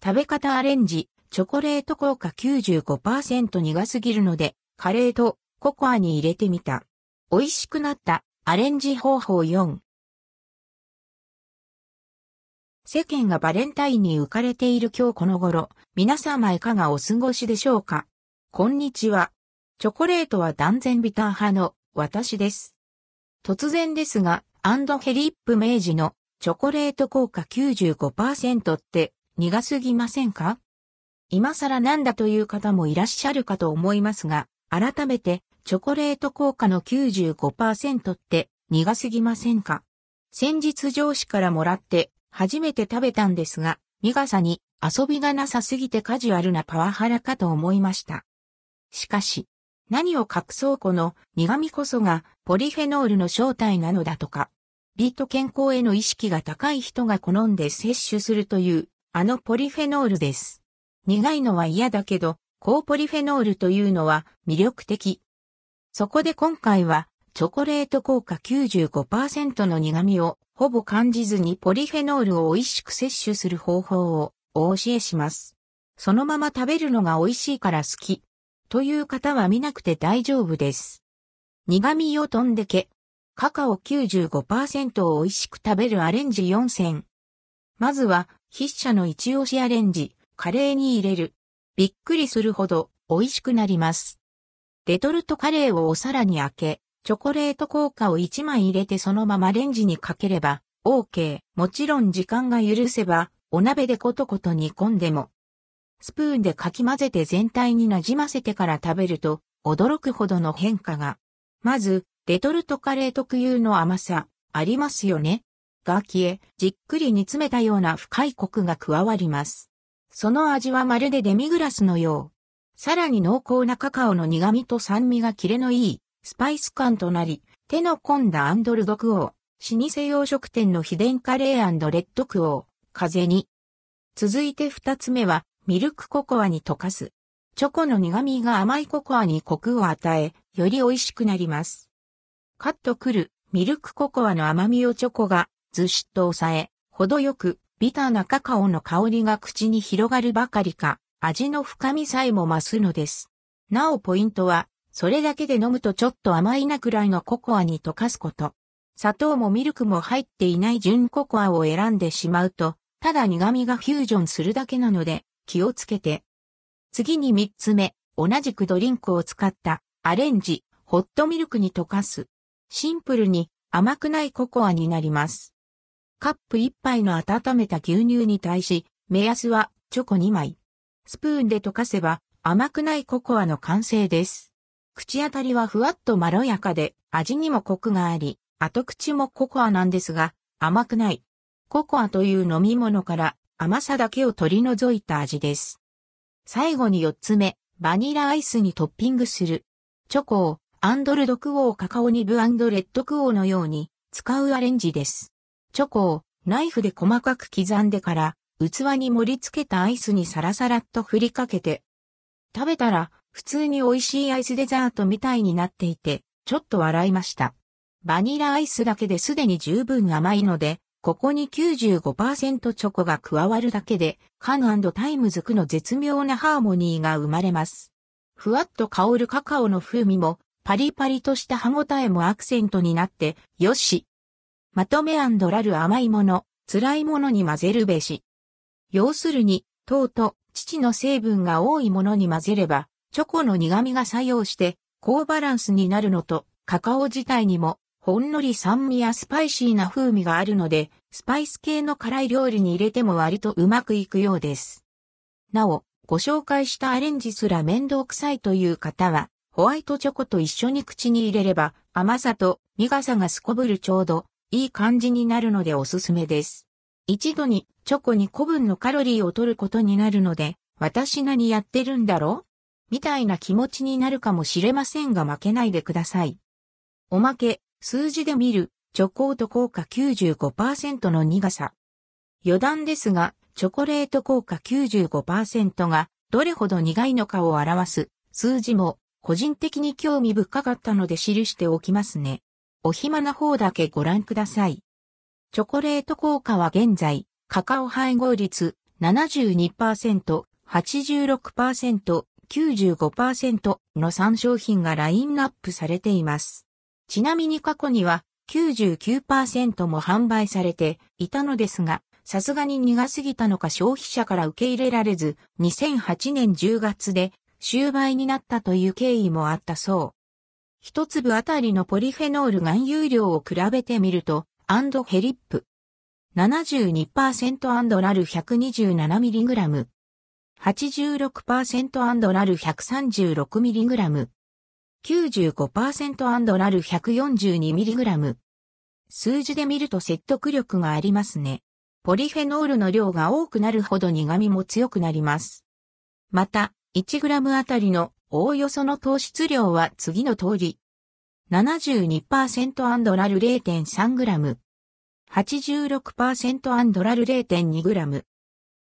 食べ方アレンジ、チョコレート効果95%苦すぎるので、カレーとココアに入れてみた。美味しくなったアレンジ方法4。世間がバレンタインに浮かれている今日この頃、皆様いかがお過ごしでしょうか？こんにちは。チョコレートは断然ビター派の私です。突然ですが、 and hellip 明治のチョコレート効果95%って苦すぎませんか？今更なんだという方もいらっしゃるかと思いますが、改めてチョコレート効果の95%って苦すぎませんか？先日上司からもらって初めて食べたんですが、苦さに遊びがなさすぎてカジュアルなパワハラかと思いました。しかし、何を隠そうこの苦味こそがポリフェノールの正体なのだとか、美と健康への意識が高い人が好んで摂取するというあのポリフェノールです。苦いのは嫌だけど、高ポリフェノールというのは魅力的。そこで今回は、チョコレート効果95%の苦味をほぼ感じずにポリフェノールを美味しく摂取する方法をお教えします。そのまま食べるのが美味しいから好き。という方は見なくて大丈夫です。苦味を飛んでけ。カカオ95%を美味しく食べるアレンジ4選。まずは、筆者の一押しアレンジ。カレーに入れる。びっくりするほど美味しくなります。レトルトカレーをお皿に開け、チョコレート効果を1枚入れてそのままレンジにかければ OK。もちろん時間が許せばお鍋でコトコト煮込んでも。スプーンでかき混ぜて全体になじませてから食べると驚くほどの変化が。まず、レトルトカレー特有の甘さ、ありますよね。が消え、じっくり煮詰めたような深いコクが加わります。その味はまるでデミグラスのよう。さらに濃厚なカカオの苦味と酸味がキレのいいスパイス感となり、手の込んだアンドルドクオー、老舗洋食店の秘伝カレーレッドクオー、風に。続いて二つ目は、ミルクココアに溶かす。チョコの苦味が甘いココアにコクを与え、より美味しくなります。カットくる、ミルクココアの甘みをチョコがずしっと抑え、程よくビターなカカオの香りが口に広がるばかりか、味の深みさえも増すのです。なおポイントは、それだけで飲むとちょっと甘いなくらいのココアに溶かすこと。砂糖もミルクも入っていない純ココアを選んでしまうと、ただ苦味がフュージョンするだけなので、気をつけて。次に三つ目、同じくドリンクを使ったアレンジ、ホットミルクに溶かす。シンプルに甘くないココアになります。カップ1杯の温めた牛乳に対し、目安はチョコ2枚。スプーンで溶かせば甘くないココアの完成です。口当たりはふわっとまろやかで、味にもコクがあり、後口もココアなんですが、甘くない。ココアという飲み物から甘さだけを取り除いた味です。最後に4つ目、バニラアイスにトッピングする。チョコを and ldquo カカオニブ rdquo のように使うアレンジです。チョコをナイフで細かく刻んでから、器に盛り付けたアイスにサラサラっと振りかけて、食べたら普通に美味しいアイスデザートみたいになっていて、ちょっと笑いました。バニラアイスだけですでに十分甘いので、ここに95%チョコが加わるだけで、甘 times 苦の絶妙なハーモニーが生まれます。ふわっと香るカカオの風味も、パリパリとした歯ごたえもアクセントになって、よし。まとめらる甘いもの、辛いものに混ぜるべし。要するに、糖と乳の成分が多いものに混ぜれば、チョコの苦味が作用して、高バランスになるのと、カカオ自体にも、ほんのり酸味やスパイシーな風味があるので、スパイス系の辛い料理に入れても割とうまくいくようです。なお、ご紹介したアレンジすら面倒くさいという方は、ホワイトチョコと一緒に口に入れれば、甘さと苦さがすこぶるちょうどいい感じになるのでおすすめです。一度にチョコに古文のカロリーを取ることになるので、私何やってるんだろう？みたいな気持ちになるかもしれませんが負けないでください。おまけ、数字で見る、チョコート効果95%の苦さ。余談ですが、チョコレート効果95%がどれほど苦いのかを表す数字も個人的に興味深かったので記しておきますね。お暇な方だけご覧ください。チョコレート効果は現在、カカオ配合率72%、86%、95%の3商品がラインナップされています。ちなみに過去には99%も販売されていたのですが、さすがに苦すぎたのか消費者から受け入れられず、2008年10月で終売になったという経緯もあったそう。一粒あたりのポリフェノール含有量を比べてみると、 and hellip。72% and rarr 127mg。86% and rarr 136mg。95%アンドラル 142mg。数字で見ると説得力がありますね。ポリフェノールの量が多くなるほど苦味も強くなります。また、1g あたりのおおよその糖質量は次の通り。72%アンドラル 0.3g。86%アンドラル 0.2g。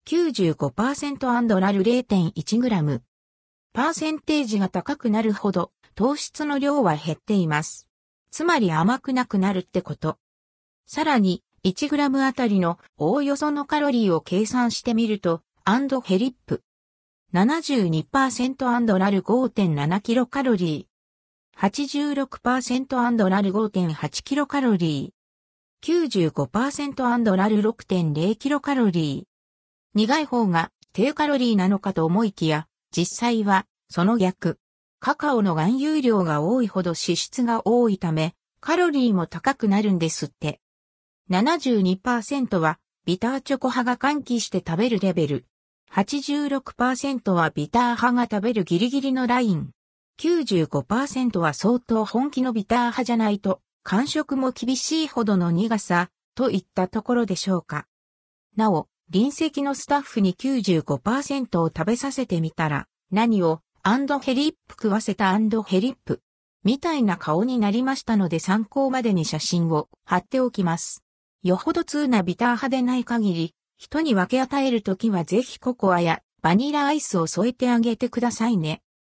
95%アンドラル 0.1g。パーセンテージが高くなるほど糖質の量は減っています。つまり甘くなくなるってこと。さらに 1g あたりのおおよそのカロリーを計算してみると、 and hellip。72% rarr 5.7キロカロリー。86% rarr 5.8キロカロリー。95% rarr 6.0キロカロリー。苦い方が低カロリーなのかと思いきや、実際はその逆。カカオの含有量が多いほど脂質が多いため、カロリーも高くなるんですって。72%はビターチョコ派が喚起して食べるレベル。86%はビター派が食べるギリギリのライン。95%は相当本気のビター派じゃないと、感触も厳しいほどの苦さ、といったところでしょうか。なお、隣席のスタッフに95%を食べさせてみたら、何を、 and hellip 食わせた and hellip、みたいな顔になりましたので参考までに写真を貼っておきます。よほど通なビター派でない限り、人に分け与えるときはぜひココアやバニラアイスを添えてあげてくださいね。